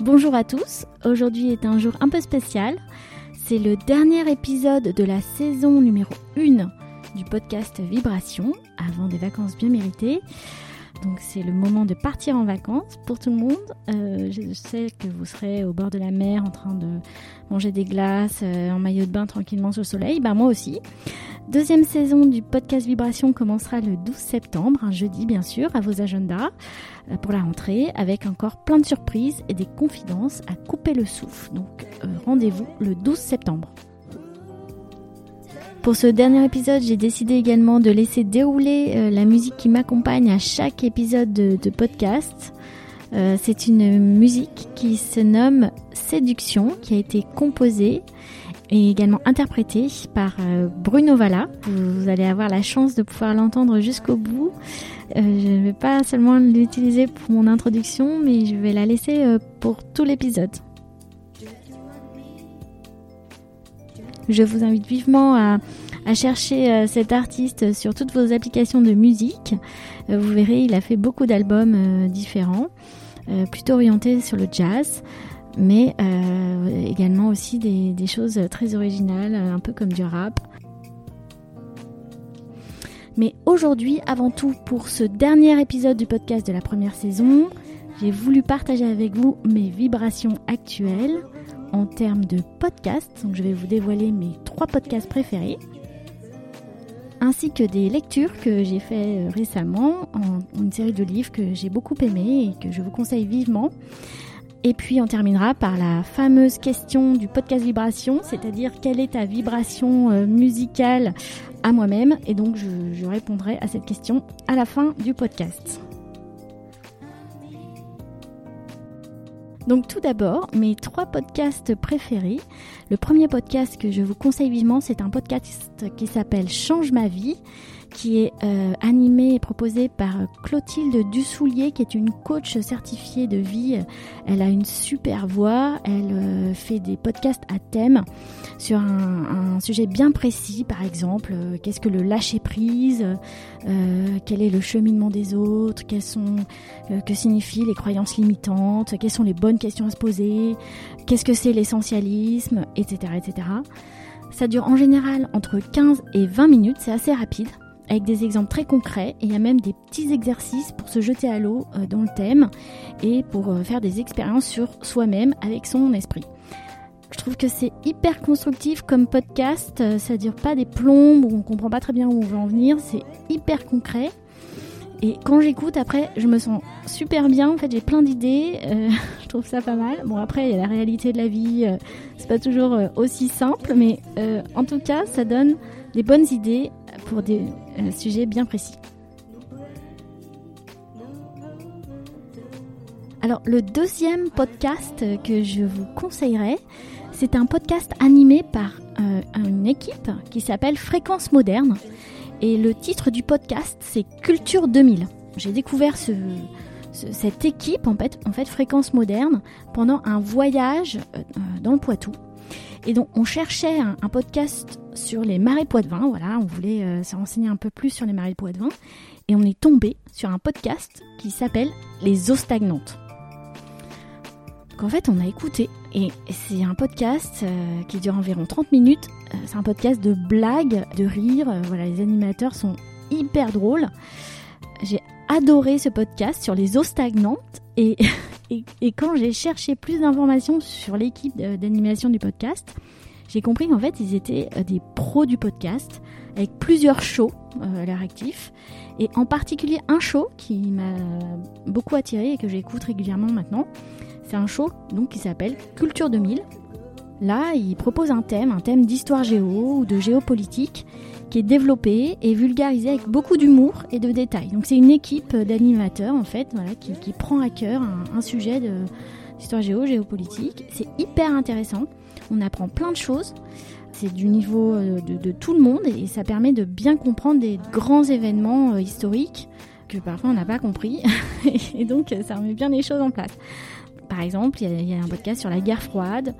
Bonjour à tous, aujourd'hui est un jour un peu spécial. C'est le dernier épisode de la saison numéro 1 du podcast Vibration, avant des vacances bien méritées. Donc c'est le moment de partir en vacances pour tout le monde. Euh, je sais que vous serez au bord de la mer en train de manger des glaces euh, en maillot de bain tranquillement sur le soleil. Bah moi aussi. Deuxième saison du podcast Vibration commencera le 12 septembre, un jeudi bien sûr, à vos agendas euh, pour la rentrée, avec encore plein de surprises et des confidences à couper le souffle. Donc rendez-vous le 12 septembre. Pour ce dernier épisode, j'ai décidé également de laisser dérouler euh, la musique qui m'accompagne à chaque épisode de, podcast. Euh, c'est une musique qui se nomme Séduction, qui a été composée et également interprétée par euh, Bruno Valla. Vous, allez avoir la chance de pouvoir l'entendre jusqu'au bout. je ne vais pas seulement l'utiliser pour mon introduction, mais je vais la laisser pour tout l'épisode. Je vous invite vivement à, chercher euh, cet artiste sur toutes vos applications de musique. Euh, vous verrez, il a fait beaucoup d'albums euh, différents, plutôt orientés sur le jazz, mais également aussi des, choses très originales, un peu comme du rap. Mais aujourd'hui, avant tout, pour ce dernier épisode du podcast de la première saison, j'ai voulu partager avec vous mes vibrations actuelles en termes de podcasts. Donc je vais vous dévoiler mes trois podcasts préférés ainsi que des lectures que j'ai fait euh, récemment, en, une série de livres que j'ai beaucoup aimé et que je vous conseille vivement. Et puis on terminera par la fameuse question du podcast vibration, c'est-à-dire quelle est ta vibration euh, musicale à moi-même? Et donc je répondrai à cette question à la fin du podcast. Donc tout d'abord, mes trois podcasts préférés. Le premier podcast que je vous conseille vivement, c'est un podcast qui s'appelle Change ma vie qui est euh, animée et proposée par Clotilde Dussoulier, qui est une coach certifiée de vie. Elle a une super voix, elle euh, fait des podcasts à thème sur un, sujet bien précis, par exemple, euh, qu'est-ce que le lâcher prise, quel est le cheminement des autres, quelles sont, que signifient les croyances limitantes, quelles sont les bonnes questions à se poser, qu'est-ce que c'est l'essentialisme, etc., etc. Ça dure en général entre 15 et 20 minutes, c'est assez rapide avec des exemples très concrets et il y a même des petits exercices pour se jeter à l'eau euh, dans le thème et pour euh, faire des expériences sur soi-même avec son esprit. Je trouve que c'est hyper constructif comme podcast, euh, ça dure pas des plombes où on comprend pas très bien où on veut en venir, c'est hyper concret. Et quand j'écoute, après, je me sens super bien. En fait, j'ai plein d'idées. je trouve ça pas mal. Bon, après, il y a la réalité de la vie. c'est pas toujours aussi simple, mais en tout cas, ça donne des bonnes idées pour des euh, sujets bien précis. Alors le deuxième podcast que je vous conseillerais, c'est un podcast animé par euh, une équipe qui s'appelle Fréquence Moderne. Et le titre du podcast, c'est Culture 2000. J'ai découvert cette équipe, en fait, en Fréquence Moderne, pendant un voyage euh, dans le Poitou. Et donc, on cherchait un, podcast sur les marais Poitevin. Voilà, on voulait euh, se renseigner un peu plus sur les marais Poitevin. Et on est tombé sur un podcast qui s'appelle Les eaux stagnantes. Donc en fait, on a écouté. Et c'est un podcast euh, qui dure environ 30 minutes. Euh, c'est un podcast de blagues, de rire. voilà, les animateurs sont hyper drôles. J'ai adoré ce podcast sur les eaux stagnantes. Et Et, quand j'ai cherché plus d'informations sur l'équipe d'animation du podcast, j'ai compris qu'en fait, ils étaient euh, des pros du podcast, avec plusieurs shows euh, à leur actif, et en particulier un show qui m'a beaucoup attiré et que j'écoute régulièrement maintenant. C'est un show donc qui s'appelle Culture 2000. Là, ils proposent un thème, un thème d'histoire géo ou de géopolitique, qui est développé et vulgarisé avec beaucoup d'humour et de détails. Donc c'est une équipe d'animateurs en fait, qui, prend à cœur un, sujet d'histoire géo, géopolitique. C'est hyper intéressant. On apprend plein de choses. C'est du niveau euh, de, tout le monde et ça permet de bien comprendre des grands événements euh, historiques que parfois on n'a pas compris. et donc ça remet bien les choses en place. Par exemple, il y, a un podcast sur la guerre froide,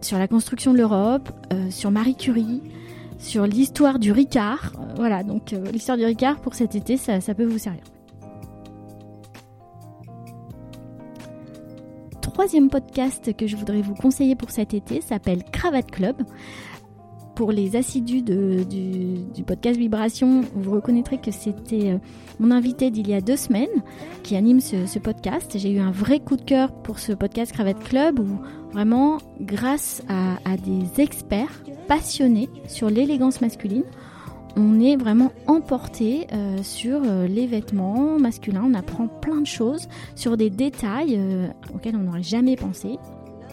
sur la construction de l'Europe, euh, sur Marie Curie, sur l'histoire du Ricard. Euh, voilà, donc euh, l'histoire du Ricard pour cet été, ça, peut vous servir. troisième podcast que je voudrais vous conseiller pour cet été s'appelle Cravate Club. Pour les assidus du, podcast Vibration, vous reconnaîtrez que c'était euh, mon invité d'il y a deux semaines qui anime ce, podcast. J'ai eu un vrai coup de cœur pour ce podcast Cravate Club où vraiment, grâce à des experts passionnés sur l'élégance masculine, on est vraiment emporté euh, sur euh, les vêtements masculins. On apprend plein de choses sur des détails auxquels on n'aurait jamais pensé.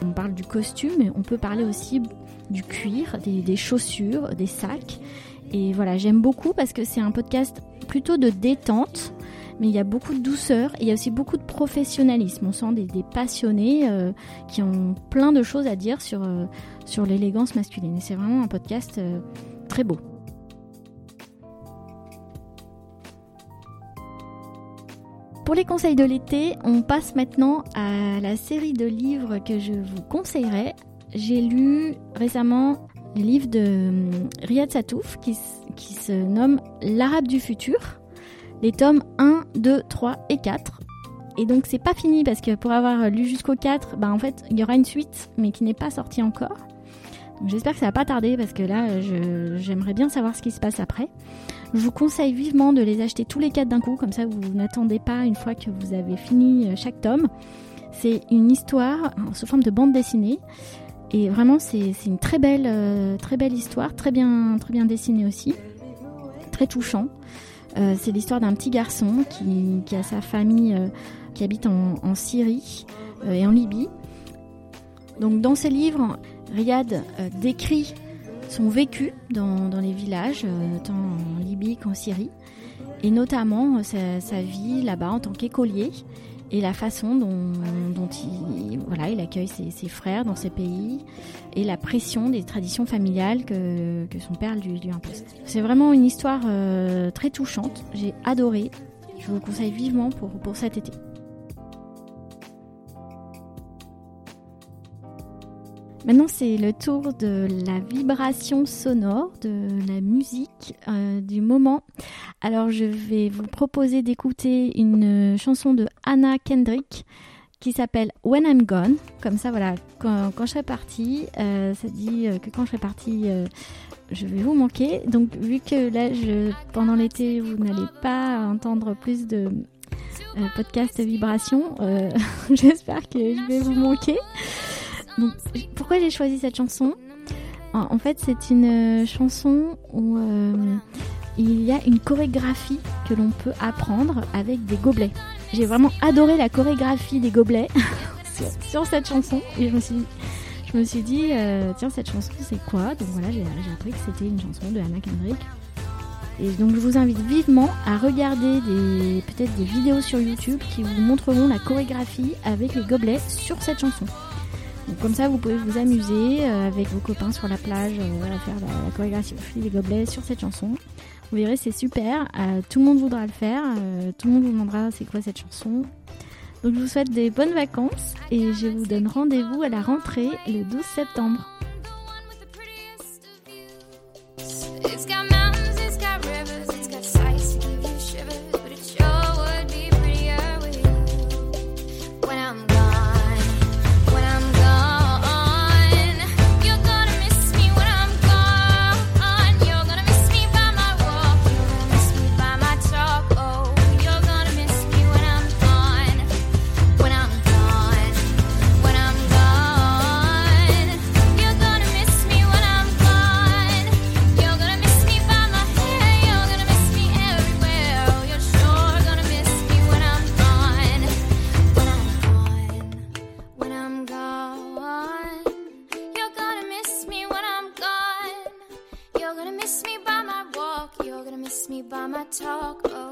On parle du costume, mais on peut parler aussi du cuir, des, chaussures, des sacs. Et voilà, j'aime beaucoup parce que c'est un podcast plutôt de détente, mais il y a beaucoup de douceur et il y a aussi beaucoup de professionnalisme. On sent des, passionnés qui ont plein de choses à dire sur, sur l'élégance masculine. Et c'est vraiment un podcast très beau. Pour les conseils de l'été, on passe maintenant à la série de livres que je vous conseillerais. J'ai lu récemment le livre de hum, Riyad Satouf qui, se nomme L'Arabe du futur, les tomes 1, 2, 3 et 4. Et donc c'est pas fini parce que pour avoir lu jusqu'au 4, bah en fait il y aura une suite mais qui n'est pas sortie encore. J'espère que ça va pas tarder parce que là j'aimerais bien savoir ce qui se passe après. Je vous conseille vivement de les acheter tous les quatre d'un coup, comme ça vous n'attendez pas une fois que vous avez fini euh, chaque tome. C'est une histoire sous forme de bande dessinée. Et vraiment, c'est une très belle, euh, très belle histoire, très bien, très bien dessinée aussi, très touchant. Euh, c'est l'histoire d'un petit garçon qui, a sa famille qui habite en, Syrie et en Libye. Donc dans ces livres, Riyad décrit son vécu dans, les villages, euh, tant en Libye qu'en Syrie, et notamment euh, sa, vie là-bas en tant qu'écolier et la façon dont, il, accueille ses, frères dans ces pays et la pression des traditions familiales que, son père lui, impose. C'est vraiment une histoire euh, très touchante, j'ai adoré, je vous le conseille vivement pour, pour cet été. Maintenant, c'est le tour de la vibration sonore, de la musique euh, du moment. Alors, je vais vous proposer d'écouter une chanson de Anna Kendrick qui s'appelle When I'm Gone. Comme ça, voilà, quand, je serai partie, euh, ça dit euh, que quand je serai partie, je vais vous manquer. Donc, vu que là, je, pendant l'été, vous n'allez pas entendre plus de podcast vibration, j'espère que je vais vous manquer pourquoi j'ai choisi cette chanson? En fait, c'est une euh, chanson où euh, il y a une chorégraphie que l'on peut apprendre avec des gobelets. J'ai vraiment adoré la chorégraphie des gobelets sur, cette chanson et je me suis, je me suis dit, euh, tiens, cette chanson, c'est quoi? Donc voilà, j'ai appris que c'était une chanson de Anna Kendrick. Et donc je vous invite vivement à regarder peut-être des vidéos sur YouTube qui vous montreront la chorégraphie avec les gobelets sur cette chanson comme ça, vous pouvez vous amuser euh, avec vos copains sur la plage euh, à faire la, chorégraphie des gobelets sur cette chanson. Vous verrez, c'est super. Euh, tout le monde voudra le faire. tout le monde vous demandera c'est quoi cette chanson. Donc je vous souhaite des bonnes vacances et je vous donne rendez-vous à la rentrée le 12 septembre. Talk.